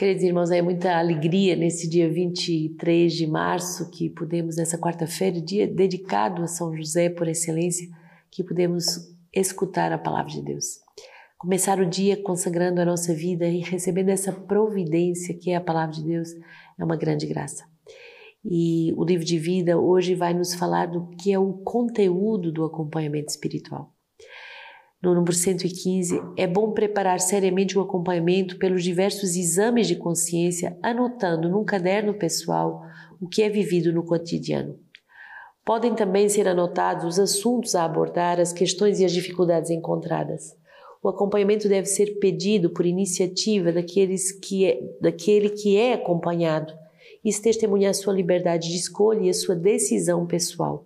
Queridos irmãos, é muita alegria nesse dia 23 de março que podemos, nessa quarta-feira, dia dedicado a São José por excelência, que podemos escutar a palavra de Deus. Começar o dia consagrando a nossa vida e recebendo essa providência que é a palavra de Deus é uma grande graça. E o livro de vida hoje vai nos falar do que é o conteúdo do acompanhamento espiritual no número 115, é bom preparar seriamente o acompanhamento pelos diversos exames de consciência, anotando num caderno pessoal o que é vivido no cotidiano. Podem também ser anotados os assuntos a abordar, as questões e as dificuldades encontradas. O acompanhamento deve ser pedido por iniciativa daqueles que é, daquele que é acompanhado. Isso testemunha a sua liberdade de escolha e a sua decisão pessoal.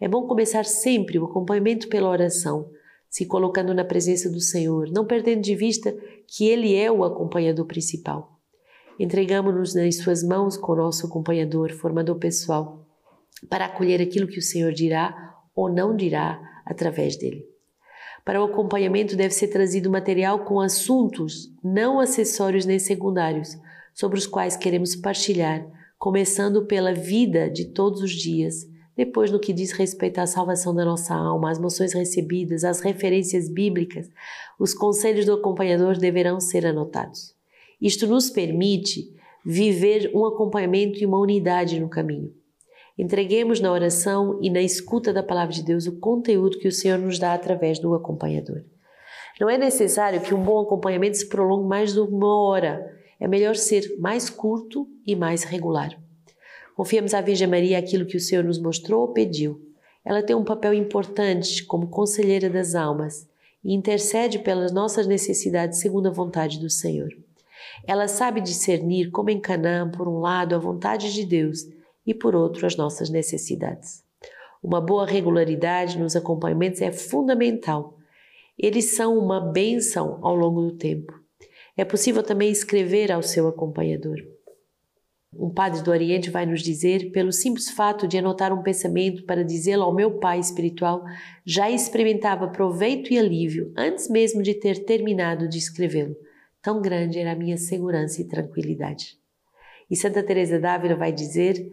É bom começar sempre o acompanhamento pela oração, se colocando na presença do Senhor, não perdendo de vista que Ele é o acompanhador principal. Entregamos-nos nas Suas mãos com o nosso acompanhador, formador pessoal, para acolher aquilo que o Senhor dirá ou não dirá através dele. Para o acompanhamento deve ser trazido material com assuntos não acessórios nem secundários, sobre os quais queremos partilhar, começando pela vida de todos os dias depois, no que diz respeito à salvação da nossa alma, as moções recebidas, as referências bíblicas, os conselhos do acompanhador deverão ser anotados. Isto nos permite viver um acompanhamento e uma unidade no caminho. Entreguemos na oração e na escuta da palavra de Deus o conteúdo que o Senhor nos dá através do acompanhador. Não é necessário que um bom acompanhamento se prolongue mais de uma hora. É melhor ser mais curto e mais regular. Confiamos à Virgem Maria aquilo que o Senhor nos mostrou ou pediu. Ela tem um papel importante como conselheira das almas e intercede pelas nossas necessidades segundo a vontade do Senhor. Ela sabe discernir, como em Canaã, por um lado, a vontade de Deus e por outro, as nossas necessidades. Uma boa regularidade nos acompanhamentos é fundamental. Eles são uma bênção ao longo do tempo. É possível também escrever ao seu acompanhador. Um padre do Oriente vai nos dizer, pelo simples fato de anotar um pensamento para dizê-lo ao meu pai espiritual, já experimentava proveito e alívio antes mesmo de ter terminado de escrevê-lo. Tão grande era a minha segurança e tranquilidade. E Santa Teresa d'Ávila vai dizer: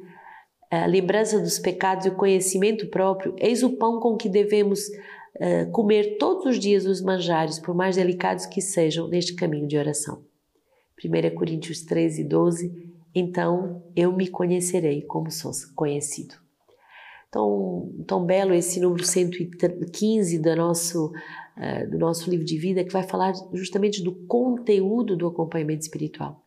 a lembrança dos pecados e o conhecimento próprio, eis o pão com que devemos uh, comer todos os dias os manjares, por mais delicados que sejam, neste caminho de oração. 1 Coríntios 13, 12 então eu me conhecerei como sou conhecido. Tão, tão belo esse número 115 do nosso, uh, do nosso livro de vida, que vai falar justamente do conteúdo do acompanhamento espiritual.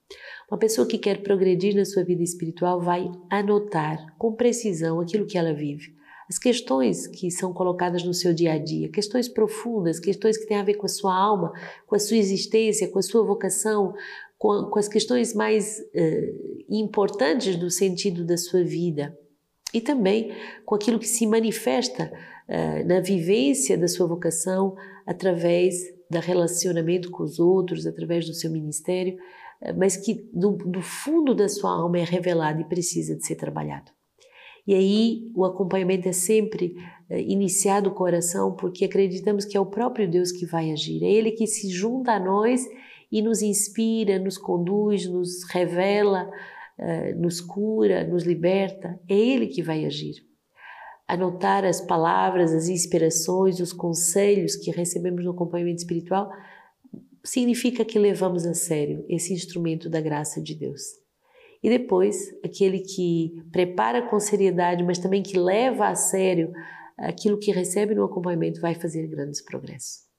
Uma pessoa que quer progredir na sua vida espiritual vai anotar com precisão aquilo que ela vive, as questões que são colocadas no seu dia a dia, questões profundas, questões que têm a ver com a sua alma, com a sua existência, com a sua vocação, com, com as questões mais uh, importantes do sentido da sua vida e também com aquilo que se manifesta uh, na vivência da sua vocação através do relacionamento com os outros, através do seu ministério, uh, mas que do, do fundo da sua alma é revelado e precisa de ser trabalhado. E aí o acompanhamento é sempre uh, iniciado com oração, porque acreditamos que é o próprio Deus que vai agir, é Ele que se junta a nós e nos inspira, nos conduz, nos revela, uh, nos cura, nos liberta. É Ele que vai agir. Anotar as palavras, as inspirações, os conselhos que recebemos no acompanhamento espiritual significa que levamos a sério esse instrumento da graça de Deus. E depois, aquele que prepara com seriedade, mas também que leva a sério aquilo que recebe no acompanhamento, vai fazer grandes progressos.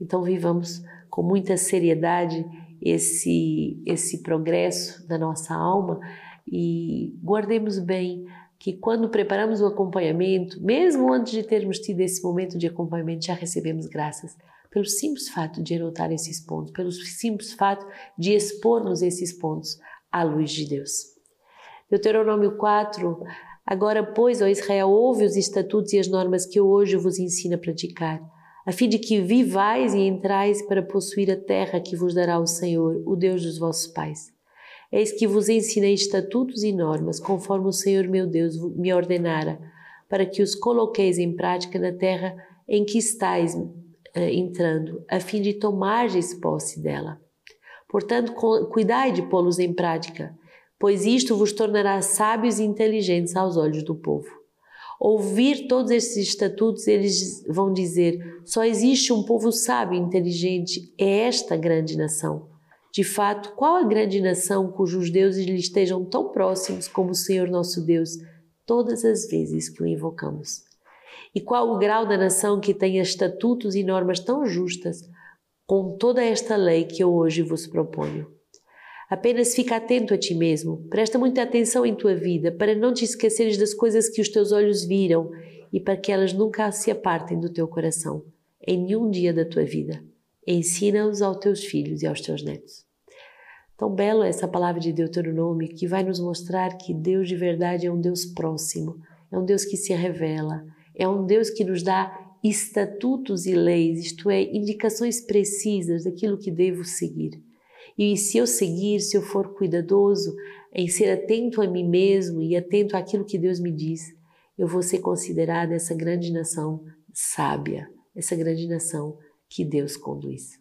Então, vivamos com muita seriedade esse, esse progresso da nossa alma e guardemos bem que quando preparamos o acompanhamento, mesmo antes de termos tido esse momento de acompanhamento, já recebemos graças pelo simples fato de anotar esses pontos, pelo simples fato de expormos esses pontos à luz de Deus. Deuteronômio 4 Agora, pois, ó Israel, ouve os estatutos e as normas que eu hoje vos ensino a praticar a fim de que vivais e entrais para possuir a terra que vos dará o Senhor, o Deus dos vossos pais. Eis que vos ensinei estatutos e normas, conforme o Senhor meu Deus me ordenara, para que os coloqueis em prática na terra em que estáis uh, entrando, a fim de tomardes posse dela. Portanto, cuidai de pô-los em prática, pois isto vos tornará sábios e inteligentes aos olhos do povo. Ouvir todos esses estatutos, eles vão dizer: só existe um povo sábio e inteligente, é esta grande nação. De fato, qual a grande nação cujos deuses lhe estejam tão próximos como o Senhor nosso Deus, todas as vezes que o invocamos? E qual o grau da nação que tenha estatutos e normas tão justas, com toda esta lei que eu hoje vos proponho? Apenas fica atento a ti mesmo, presta muita atenção em tua vida, para não te esqueceres das coisas que os teus olhos viram e para que elas nunca se apartem do teu coração, em nenhum dia da tua vida. Ensina-os aos teus filhos e aos teus netos. Tão belo é essa palavra de Deuteronômio que vai nos mostrar que Deus de verdade é um Deus próximo, é um Deus que se revela, é um Deus que nos dá estatutos e leis, isto é, indicações precisas daquilo que devo seguir. E se eu seguir, se eu for cuidadoso em ser atento a mim mesmo e atento àquilo que Deus me diz, eu vou ser considerada essa grande nação sábia, essa grande nação que Deus conduz.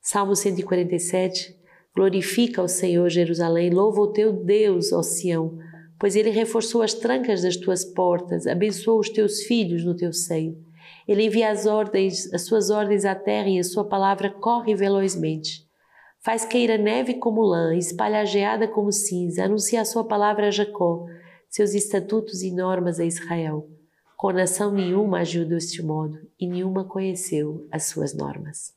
Salmo 147 Glorifica o Senhor, Jerusalém, louva o teu Deus, ó Sião, pois ele reforçou as trancas das tuas portas, abençoou os teus filhos no teu seio. Ele envia as ordens, as suas ordens à terra e a sua palavra corre velozmente. Faz cair a neve como lã, espalha geada como cinza, anuncia a sua palavra a Jacó, seus estatutos e normas a Israel. Com nação nenhuma agiu deste modo, e nenhuma conheceu as suas normas.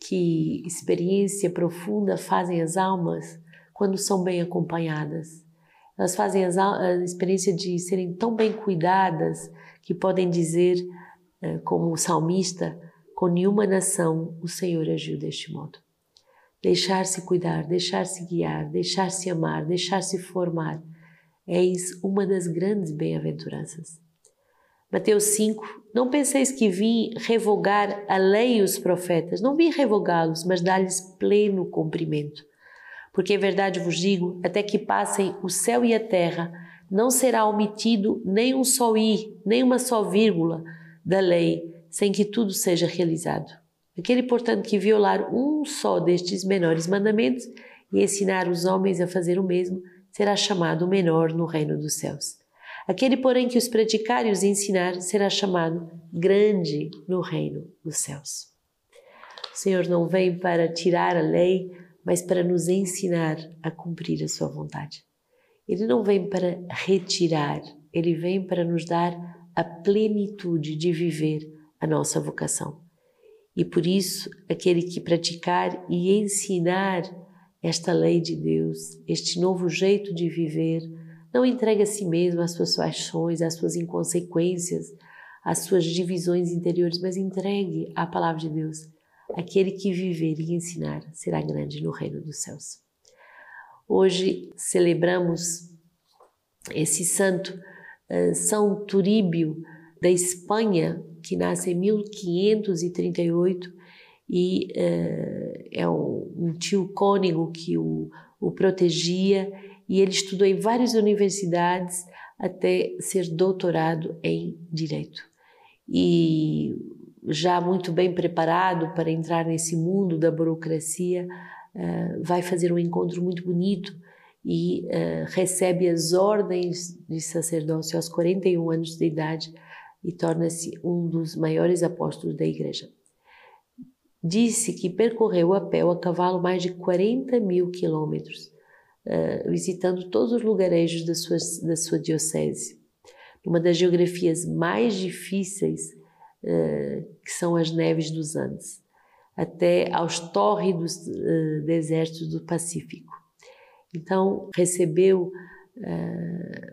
Que experiência profunda fazem as almas quando são bem acompanhadas elas fazem a experiência de serem tão bem cuidadas que podem dizer, eh, como o salmista, com nenhuma nação o Senhor agiu deste modo. Deixar-se cuidar, deixar-se guiar, deixar-se amar, deixar-se formar, eis uma das grandes bem-aventuranças. Mateus 5: Não penseis que vim revogar a lei e os profetas, não vim revogá-los, mas dar-lhes pleno cumprimento. Porque em verdade vos digo: até que passem o céu e a terra, não será omitido nem um só i, nem uma só vírgula da lei, sem que tudo seja realizado. Aquele, portanto, que violar um só destes menores mandamentos e ensinar os homens a fazer o mesmo, será chamado menor no reino dos céus. Aquele, porém, que os praticar e os ensinar, será chamado grande no reino dos céus. O Senhor não vem para tirar a lei, mas para nos ensinar a cumprir a Sua vontade. Ele não vem para retirar, ele vem para nos dar a plenitude de viver a nossa vocação. E por isso, aquele que praticar e ensinar esta lei de Deus, este novo jeito de viver, não entrega a si mesmo às suas paixões, às suas inconsequências, às suas divisões interiores, mas entregue à palavra de Deus aquele que viver e ensinar será grande no reino dos céus. Hoje celebramos esse santo uh, São Turíbio da Espanha, que nasce em 1538 e uh, é um, um, tio cônego que o, o protegia e ele estudou em várias universidades até ser doutorado em Direito. E já muito bem preparado para entrar nesse mundo da burocracia, uh, vai fazer um encontro muito bonito e uh, recebe as ordens de sacerdócio aos 41 anos de idade e torna-se um dos maiores apóstolos da Igreja. Disse que percorreu a pé ou a cavalo mais de 40 mil quilômetros, uh, visitando todos os lugarejos da sua, da sua diocese. Numa das geografias mais difíceis eh, que são as neves dos Andes, até aos tórridos uh, desertos do Pacífico. Então, recebeu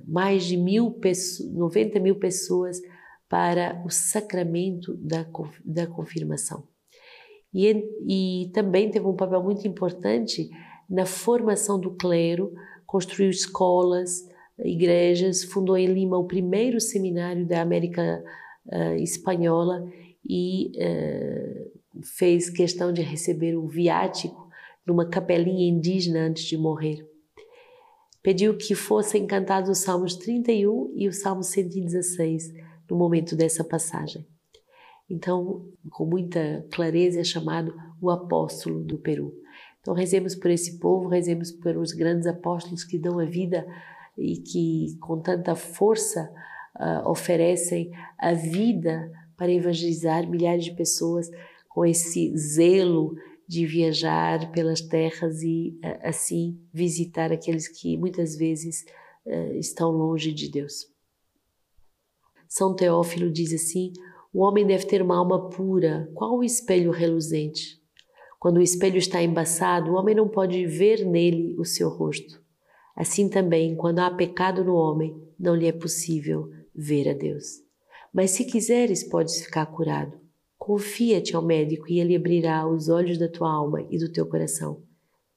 mais de mil pessoas, 90 mil pessoas para o sacramento da, da confirmação. E, e também teve um papel muito importante na formação do clero, construiu escolas, igrejas, fundou em Lima o primeiro seminário da América uh, espanhola e uh, fez questão de receber o viático numa capelinha indígena antes de morrer. Pediu que fossem cantados os Salmos 31 e o Salmo 116 no momento dessa passagem. Então, com muita clareza, é chamado o apóstolo do Peru. Então, rezemos por esse povo, rezemos pelos grandes apóstolos que dão a vida e que, com tanta força, uh, oferecem a vida para evangelizar milhares de pessoas com esse zelo de viajar pelas terras e, uh, assim, visitar aqueles que muitas vezes uh, estão longe de Deus. São Teófilo diz assim: o homem deve ter uma alma pura, qual o espelho reluzente? Quando o espelho está embaçado, o homem não pode ver nele o seu rosto. Assim também, quando há pecado no homem, não lhe é possível ver a Deus. Mas se quiseres, podes ficar curado. Confia-te ao médico e ele abrirá os olhos da tua alma e do teu coração.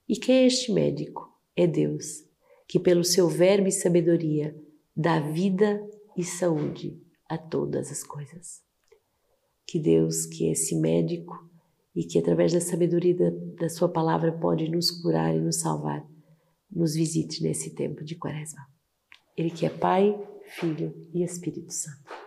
E quem é este médico? É Deus, que pelo seu verbo e sabedoria dá vida e saúde a todas as coisas. Que Deus, que é esse médico, e que através da sabedoria da, da Sua palavra pode nos curar e nos salvar, nos visite nesse tempo de Quaresma. Ele que é Pai, Filho e Espírito Santo.